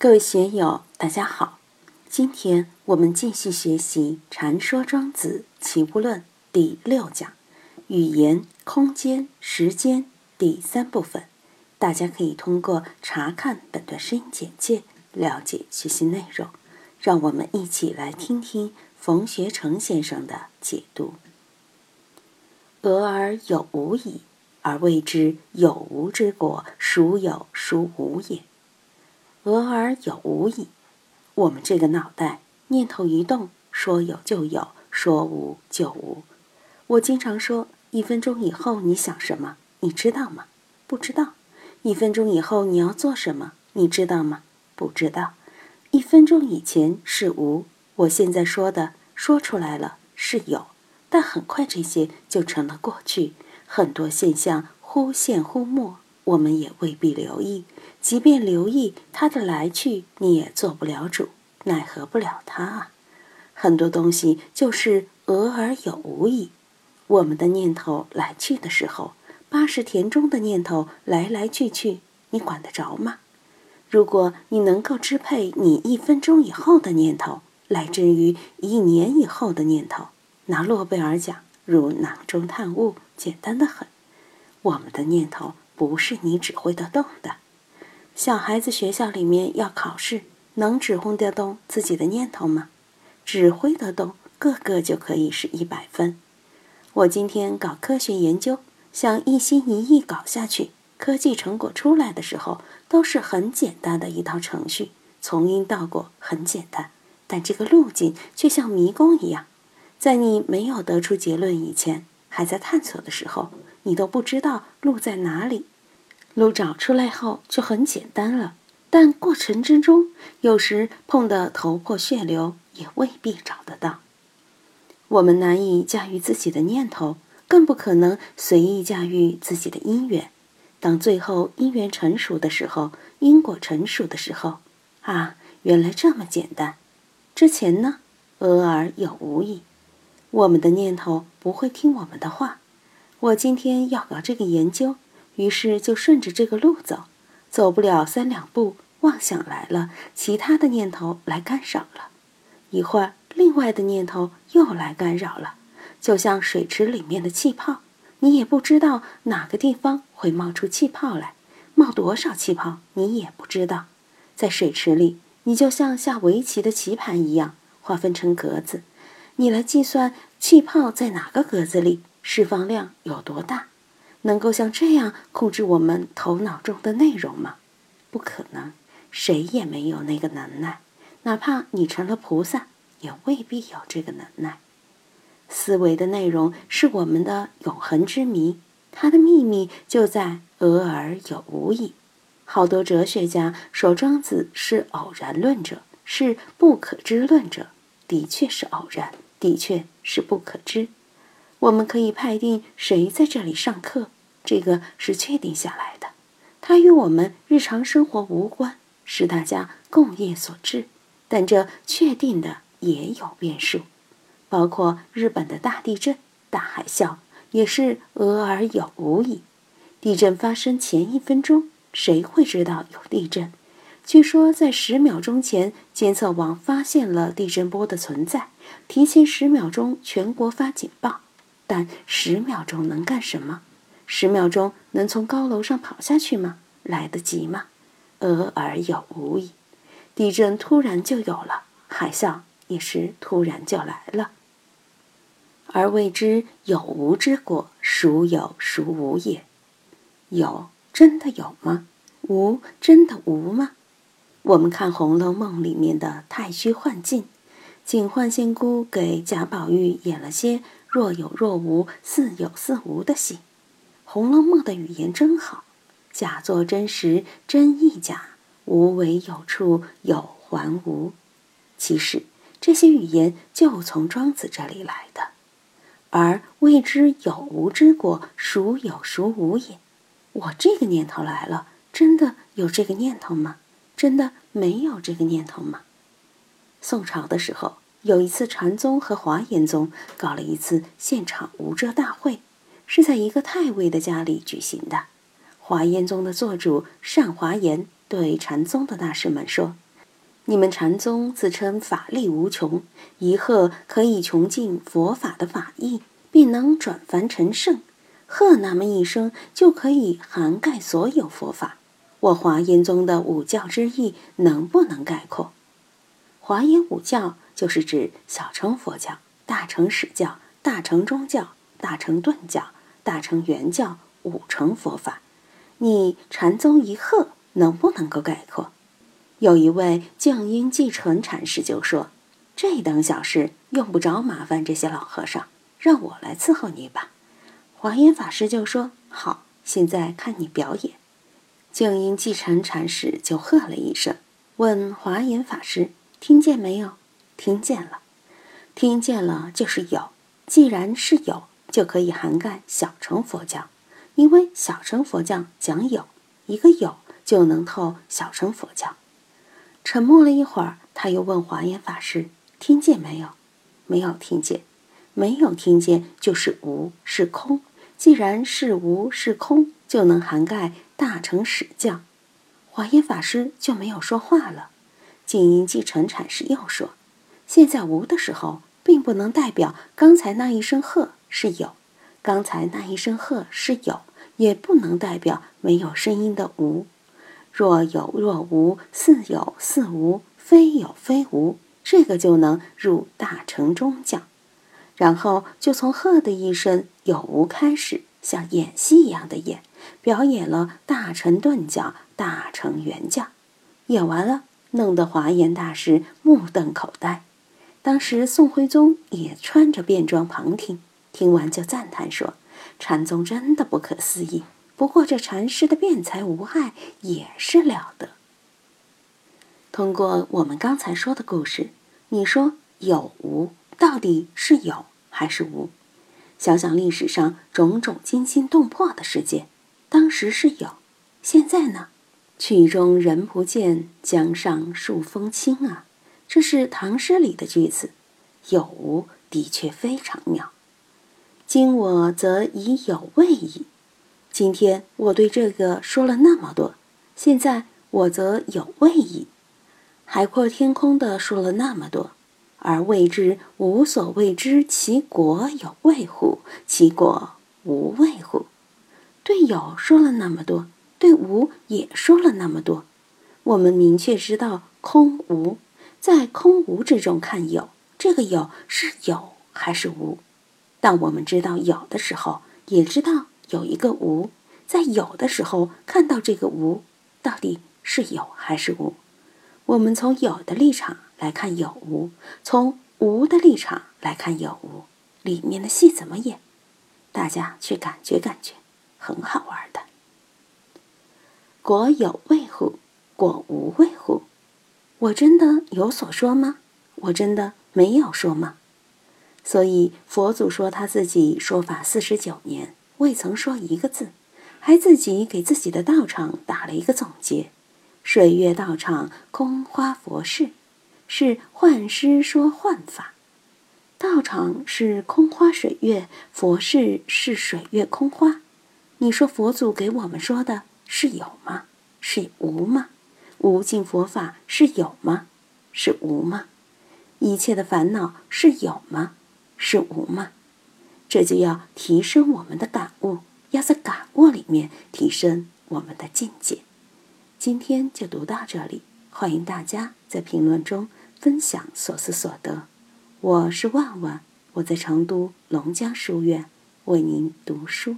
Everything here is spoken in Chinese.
各位学友，大家好！今天我们继续学习《禅说庄子齐物论》第六讲“语言、空间、时间”第三部分。大家可以通过查看本段声音简介了解学习内容。让我们一起来听听冯学成先生的解读：“俄而有无矣，而谓之有无之国，孰有孰无也？”俄而有无矣，我们这个脑袋念头一动，说有就有，说无就无。我经常说，一分钟以后你想什么，你知道吗？不知道。一分钟以后你要做什么，你知道吗？不知道。一分钟以前是无，我现在说的说出来了是有，但很快这些就成了过去，很多现象忽现忽没，我们也未必留意。即便留意他的来去，你也做不了主，奈何不了他啊！很多东西就是俄而有无矣。我们的念头来去的时候，八十田中的念头来来去去，你管得着吗？如果你能够支配你一分钟以后的念头，来自于一年以后的念头，拿诺贝尔奖如囊中探物，简单的很。我们的念头不是你指挥得动的。小孩子学校里面要考试，能指挥得动自己的念头吗？指挥得动，个个就可以是一百分。我今天搞科学研究，想一心一意搞下去，科技成果出来的时候，都是很简单的一套程序，从因到果很简单，但这个路径却像迷宫一样，在你没有得出结论以前，还在探索的时候，你都不知道路在哪里。路找出来后就很简单了，但过程之中有时碰得头破血流，也未必找得到。我们难以驾驭自己的念头，更不可能随意驾驭自己的因缘。当最后因缘成熟的时候，因果成熟的时候，啊，原来这么简单。之前呢，偶尔有无意。我们的念头不会听我们的话。我今天要搞这个研究。于是就顺着这个路走，走不了三两步，妄想来了，其他的念头来干扰了。一会儿，另外的念头又来干扰了，就像水池里面的气泡，你也不知道哪个地方会冒出气泡来，冒多少气泡你也不知道。在水池里，你就像下围棋的棋盘一样，划分成格子，你来计算气泡在哪个格子里，释放量有多大。能够像这样控制我们头脑中的内容吗？不可能，谁也没有那个能耐。哪怕你成了菩萨，也未必有这个能耐。思维的内容是我们的永恒之谜，它的秘密就在“俄而有无矣”。好多哲学家说庄子是偶然论者，是不可知论者，的确是偶然，的确是不可知。我们可以判定谁在这里上课，这个是确定下来的。它与我们日常生活无关，是大家共业所致。但这确定的也有变数，包括日本的大地震、大海啸，也是俄而有无矣。地震发生前一分钟，谁会知道有地震？据说在十秒钟前，监测网发现了地震波的存在，提前十秒钟全国发警报。但十秒钟能干什么？十秒钟能从高楼上跑下去吗？来得及吗？俄而有无矣。地震突然就有了，海啸也是突然就来了。而未知有无之果，孰有孰无也？有真的有吗？无真的无吗？我们看《红楼梦》里面的太虚幻境，警幻仙姑给贾宝玉演了些。若有若无，似有似无的戏，《红楼梦》的语言真好，假作真实，真亦假，无为有处，有还无。其实这些语言就从庄子这里来的。而未知有无之果，孰有孰无也？我这个念头来了，真的有这个念头吗？真的没有这个念头吗？宋朝的时候。有一次，禅宗和华严宗搞了一次现场无遮大会，是在一个太尉的家里举行的。华严宗的座主善华严对禅宗的大师们说：“你们禅宗自称法力无穷，一鹤可以穷尽佛法的法义，并能转凡成圣。鹤那么一声就可以涵盖所有佛法。我华严宗的五教之意，能不能概括？华严五教就是指小乘佛教、大乘史教、大乘中教、大乘顿教、大乘圆教五乘佛法。你禅宗一鹤能不能够概括？有一位静音继承禅师就说：“这等小事用不着麻烦这些老和尚，让我来伺候你吧。”华严法师就说：“好，现在看你表演。”静音继承禅师就喝了一声，问华严法师：“听见没有？”“听见了。”“听见了就是有。既然是有，就可以涵盖小乘佛教，因为小乘佛教讲有，一个有就能透小乘佛教。”沉默了一会儿，他又问华严法师：“听见没有？”“没有听见。”“没有听见就是无，是空。既然是无是空，就能涵盖。”大乘史教，华严法师就没有说话了。静音继承禅师又说：“现在无的时候，并不能代表刚才那一声喝是有；刚才那一声喝是有，也不能代表没有声音的无。若有若无，似有似无，非有非无，这个就能入大乘中讲。然后就从喝的一声有无开始，像演戏一样的演。”表演了大乘顿教、大乘圆教，演完了，弄得华严大师目瞪口呆。当时宋徽宗也穿着便装旁听，听完就赞叹说：“禅宗真的不可思议。不过这禅师的辩才无碍也是了得。”通过我们刚才说的故事，你说有无到底是有还是无？想想历史上种种惊心动魄的事件。当时是有，现在呢？曲中人不见，江上数风清啊！这是唐诗里的句子，有无的确非常妙。今我则已有味矣。今天我对这个说了那么多，现在我则有味矣。海阔天空的说了那么多，而谓之无所谓之，其果有味乎？其果无味乎？对有说了那么多，对无也说了那么多。我们明确知道空无，在空无之中看有，这个有是有还是无？当我们知道有的时候，也知道有一个无，在有的时候看到这个无，到底是有还是无？我们从有的立场来看有无，从无的立场来看有无，里面的戏怎么演？大家去感觉感觉。很好玩的。果有味乎？果无味乎？我真的有所说吗？我真的没有说吗？所以佛祖说他自己说法四十九年，未曾说一个字，还自己给自己的道场打了一个总结：水月道场空花佛事，是幻师说幻法；道场是空花水月，佛事是水月空花。你说佛祖给我们说的是有吗？是无吗？无尽佛法是有吗？是无吗？一切的烦恼是有吗？是无吗？这就要提升我们的感悟，要在感悟里面提升我们的境界。今天就读到这里，欢迎大家在评论中分享所思所得。我是万万，我在成都龙江书院为您读书。